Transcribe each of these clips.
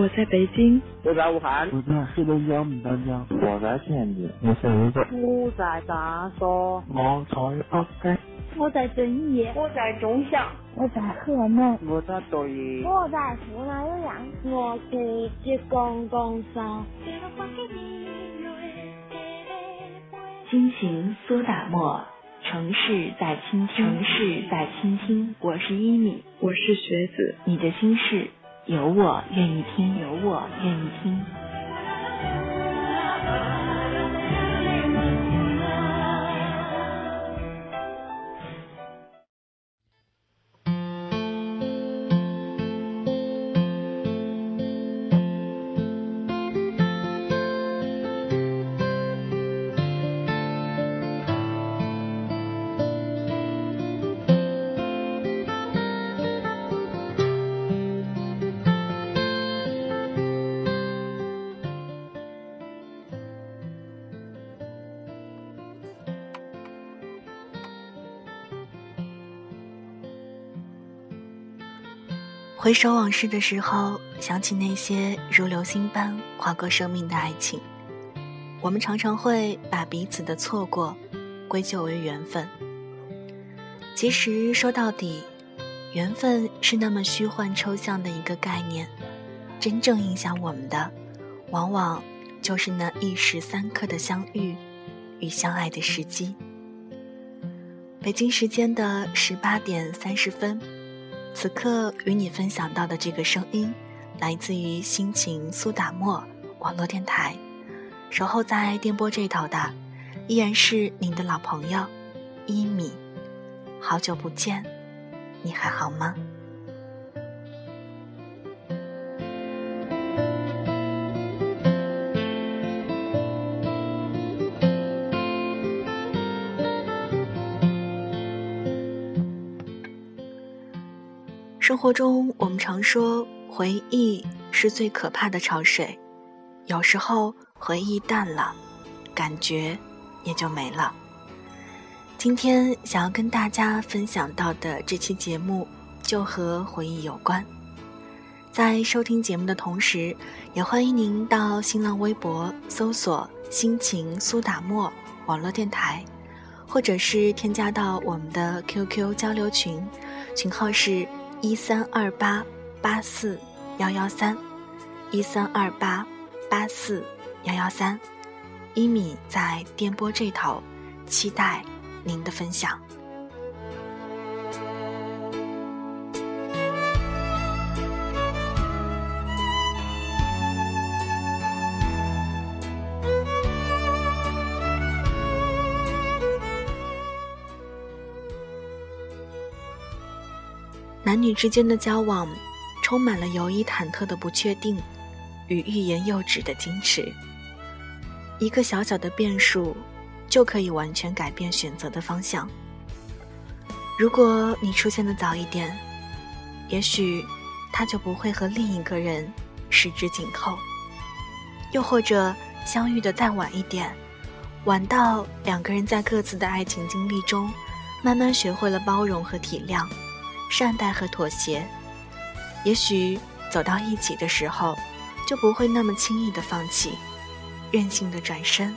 我在北京，我在武汉，我在黑龙江牡丹江，我在天津，我在泸州，我在长沙，我在北京，我在遵义，我在中祥，我在河南，我在抖音，我在湖南岳阳，我在浙江江山。心情苏打沫，城市在倾听，城市在倾听。我是一米，我是学子，你的心事有我愿意听，有我愿意听。回首往事的时候，想起那些如流星般划过生命的爱情，我们常常会把彼此的错过归咎为缘分。其实说到底，缘分是那么虚幻抽象的一个概念，真正影响我们的，往往就是那一时三刻的相遇与相爱的时机。北京时间的十八点三十分。此刻与你分享到的这个声音，来自于心情苏打沫网络电台，守候在电波这头的，依然是您的老朋友一米。好久不见，你还好吗？生活中，我们常说回忆是最可怕的潮水，有时候回忆淡了，感觉也就没了。今天想要跟大家分享到的这期节目，就和回忆有关。在收听节目的同时，也欢迎您到新浪微博搜索“心情苏打沫”网络电台，或者是添加到我们的 QQ 交流群，群号是。一三二八八四幺幺三，一三二八八四幺幺三，一米在电波这头，期待您的分享。男女之间的交往，充满了犹疑忐忑的不确定，与欲言又止的矜持。一个小小的变数，就可以完全改变选择的方向。如果你出现的早一点，也许他就不会和另一个人十指紧扣；又或者相遇的再晚一点，晚到两个人在各自的爱情经历中，慢慢学会了包容和体谅。善待和妥协，也许走到一起的时候，就不会那么轻易的放弃，任性的转身，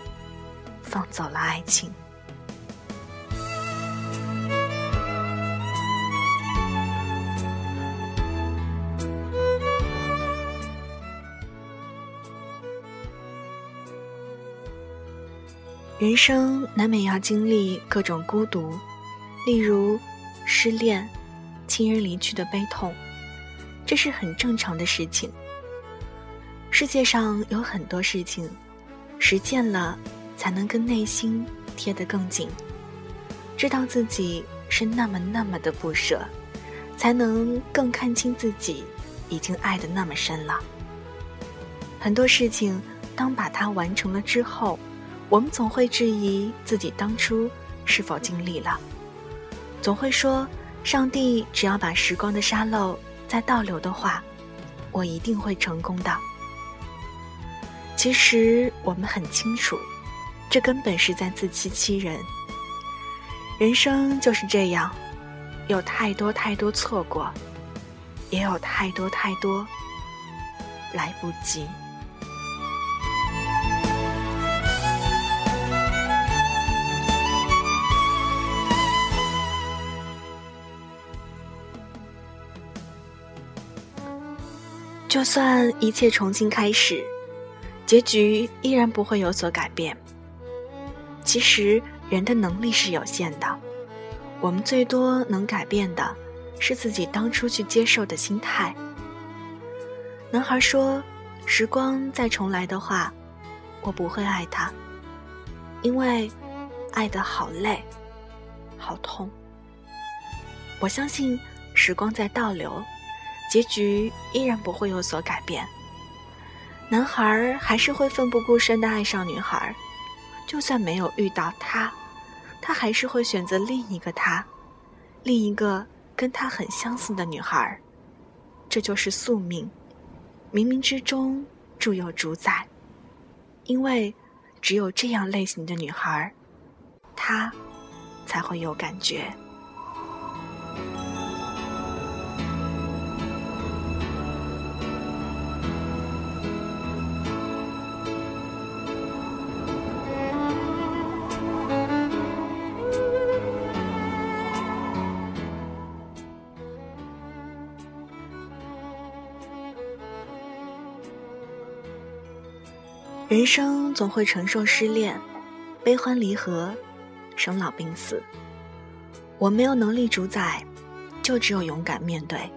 放走了爱情。人生难免要经历各种孤独，例如失恋。亲人离去的悲痛，这是很正常的事情。世界上有很多事情，实践了才能跟内心贴得更紧，知道自己是那么那么的不舍，才能更看清自己已经爱的那么深了。很多事情，当把它完成了之后，我们总会质疑自己当初是否尽力了，总会说。上帝只要把时光的沙漏再倒流的话，我一定会成功的。其实我们很清楚，这根本是在自欺欺人。人生就是这样，有太多太多错过，也有太多太多来不及。就算一切重新开始，结局依然不会有所改变。其实人的能力是有限的，我们最多能改变的，是自己当初去接受的心态。男孩说：“时光再重来的话，我不会爱他，因为爱的好累，好痛。”我相信时光在倒流。结局依然不会有所改变，男孩还是会奋不顾身的爱上女孩，就算没有遇到她，他还是会选择另一个她，另一个跟他很相似的女孩，这就是宿命，冥冥之中注有主宰，因为只有这样类型的女孩，他才会有感觉。生总会承受失恋、悲欢离合、生老病死。我没有能力主宰，就只有勇敢面对。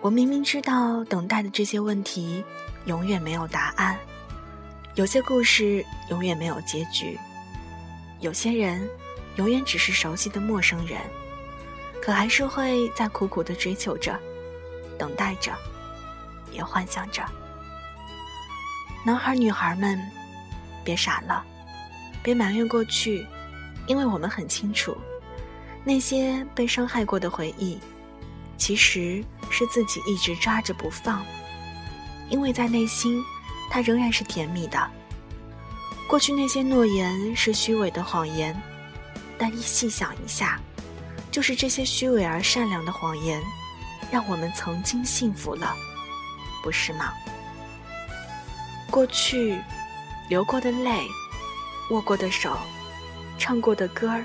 我明明知道等待的这些问题永远没有答案，有些故事永远没有结局，有些人永远只是熟悉的陌生人，可还是会在苦苦的追求着、等待着，也幻想着。男孩女孩们，别傻了，别埋怨过去，因为我们很清楚，那些被伤害过的回忆，其实是自己一直抓着不放，因为在内心，它仍然是甜蜜的。过去那些诺言是虚伪的谎言，但一细想一下，就是这些虚伪而善良的谎言，让我们曾经幸福了，不是吗？过去，流过的泪，握过的手，唱过的歌儿，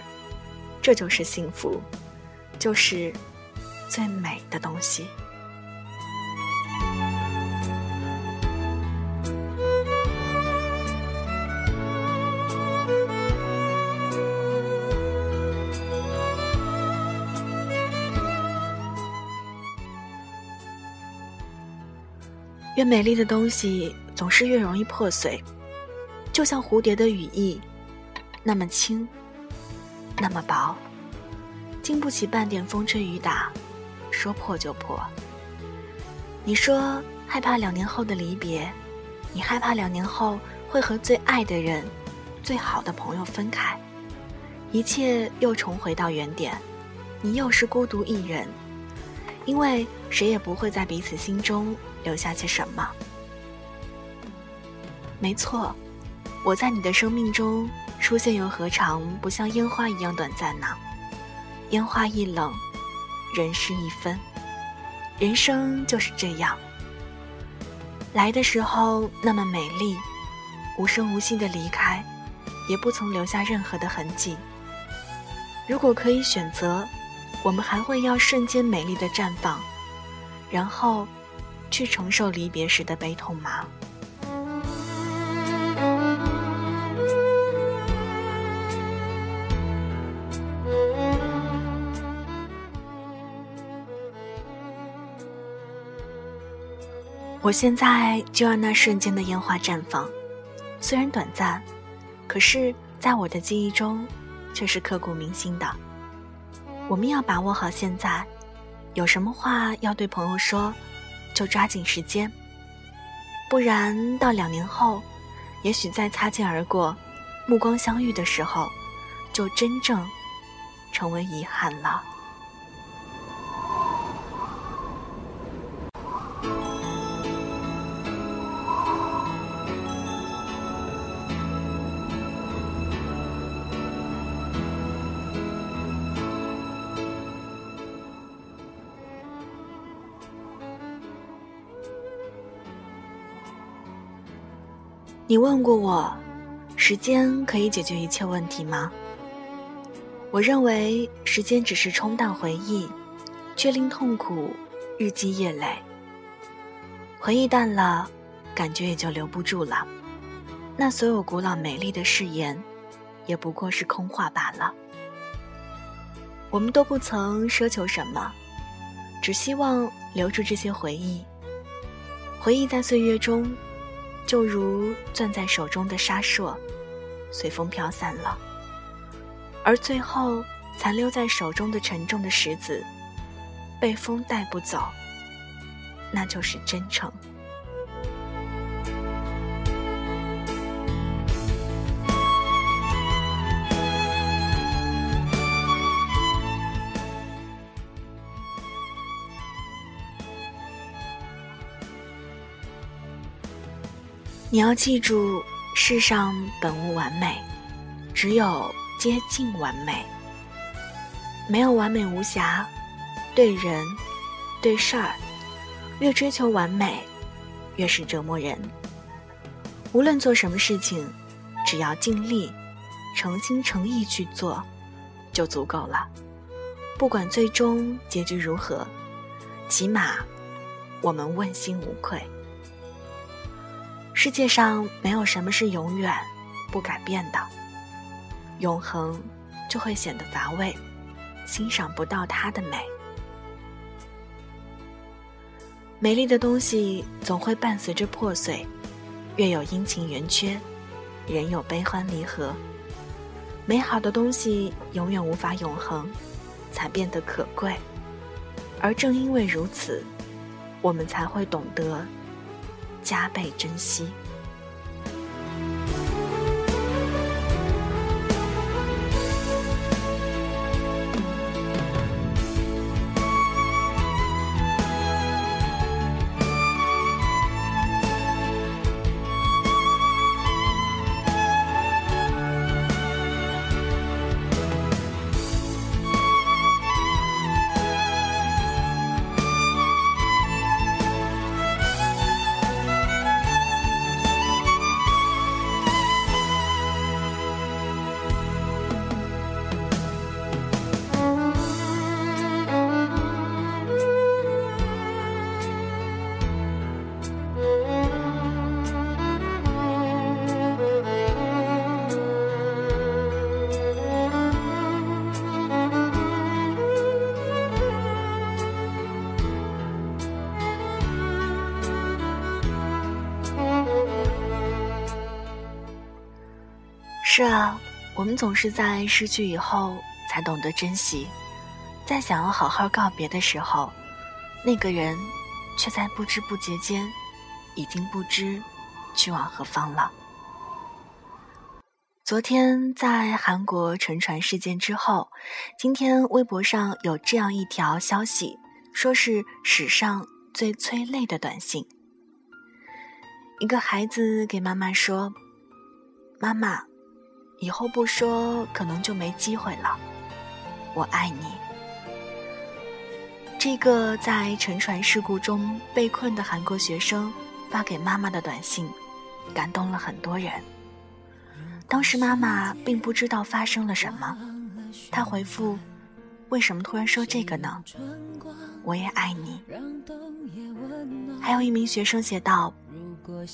这就是幸福，就是最美的东西。越美丽的东西。总是越容易破碎，就像蝴蝶的羽翼，那么轻，那么薄，经不起半点风吹雨打，说破就破。你说害怕两年后的离别，你害怕两年后会和最爱的人、最好的朋友分开，一切又重回到原点，你又是孤独一人，因为谁也不会在彼此心中留下些什么。没错，我在你的生命中出现，又何尝不像烟花一样短暂呢？烟花易冷，人事易分，人生就是这样。来的时候那么美丽，无声无息的离开，也不曾留下任何的痕迹。如果可以选择，我们还会要瞬间美丽的绽放，然后去承受离别时的悲痛吗？我现在就让那瞬间的烟花绽放，虽然短暂，可是在我的记忆中，却是刻骨铭心的。我们要把握好现在，有什么话要对朋友说，就抓紧时间，不然到两年后，也许再擦肩而过，目光相遇的时候，就真正成为遗憾了。你问过我，时间可以解决一切问题吗？我认为时间只是冲淡回忆，却令痛苦日积月累。回忆淡了，感觉也就留不住了。那所有古老美丽的誓言，也不过是空话罢了。我们都不曾奢求什么，只希望留住这些回忆。回忆在岁月中。就如攥在手中的沙烁，随风飘散了；而最后残留在手中的沉重的石子，被风带不走，那就是真诚。你要记住，世上本无完美，只有接近完美。没有完美无瑕，对人，对事儿，越追求完美，越是折磨人。无论做什么事情，只要尽力、诚心诚意去做，就足够了。不管最终结局如何，起码我们问心无愧。世界上没有什么是永远不改变的，永恒就会显得乏味，欣赏不到它的美。美丽的东西总会伴随着破碎，月有阴晴圆缺，人有悲欢离合。美好的东西永远无法永恒，才变得可贵。而正因为如此，我们才会懂得。加倍珍惜。是啊，我们总是在失去以后才懂得珍惜，在想要好好告别的时候，那个人却在不知不觉间已经不知去往何方了。昨天在韩国沉船事件之后，今天微博上有这样一条消息，说是史上最催泪的短信。一个孩子给妈妈说：“妈妈。”以后不说，可能就没机会了。我爱你。这个在沉船事故中被困的韩国学生发给妈妈的短信，感动了很多人。当时妈妈并不知道发生了什么，她回复：“为什么突然说这个呢？”我也爱你。还有一名学生写道：“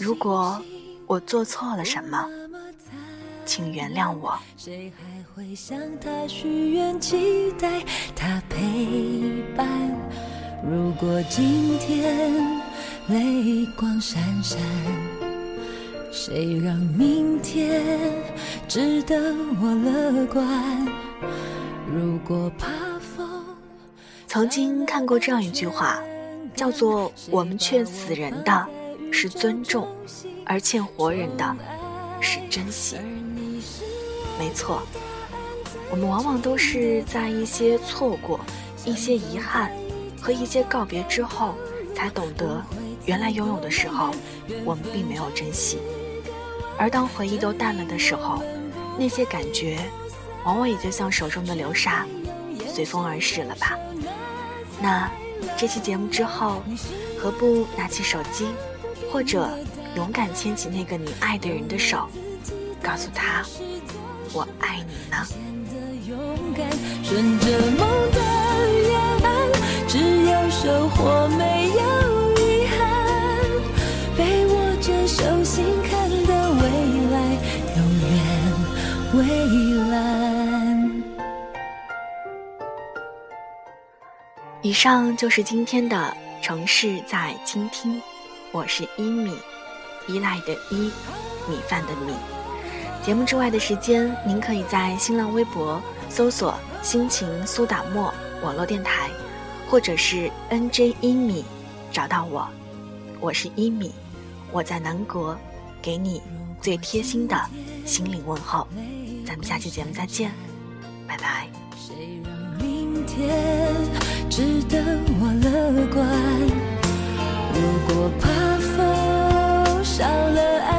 如果我做错了什么。”请原谅我。谁还会向他许愿，期待他陪伴？如果今天泪光闪闪，谁让明天值得我乐观？如果怕风，曾经看过这样一句话，叫做“我们欠死人的是尊重，而欠活人的是珍惜。”没错，我们往往都是在一些错过、一些遗憾和一些告别之后，才懂得原来拥有的时候，我们并没有珍惜。而当回忆都淡了的时候，那些感觉，往往也就像手中的流沙，随风而逝了吧。那这期节目之后，何不拿起手机，或者勇敢牵起那个你爱的人的手，告诉他我爱你呢。顺着梦的沿岸，只有收获没有遗憾。被握着手心看的未来，永远蔚蓝。以上就是今天的城市在倾听，我是一米，依赖的依，米饭的米。节目之外的时间，您可以在新浪微博搜索“心情苏打沫”网络电台，或者是 NJ 一米找到我。我是一米，我在南国，给你最贴心的心灵问候。咱们下期节目再见，拜拜。谁让明天值得我乐观？如果怕风少了安全感，谁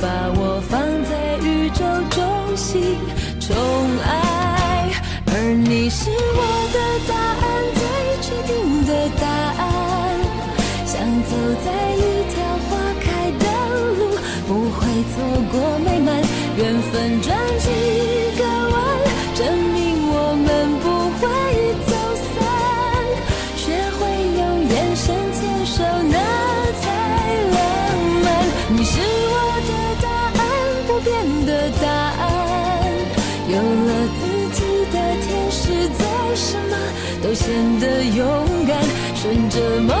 把我放在宇宙中心宠爱？而你是我的答案，最确定的答案。想走在一条花开的路，不会错过美满缘分转几显得勇敢。顺着梦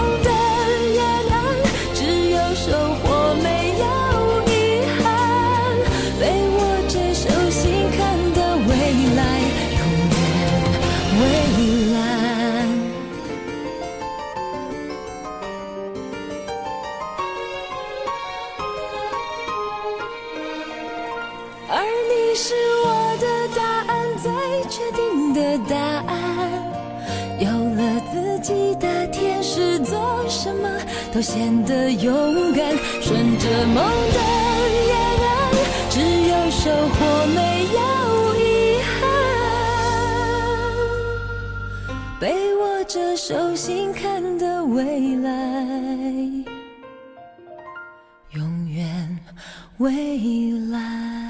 被握着手心看的未来，永远未来。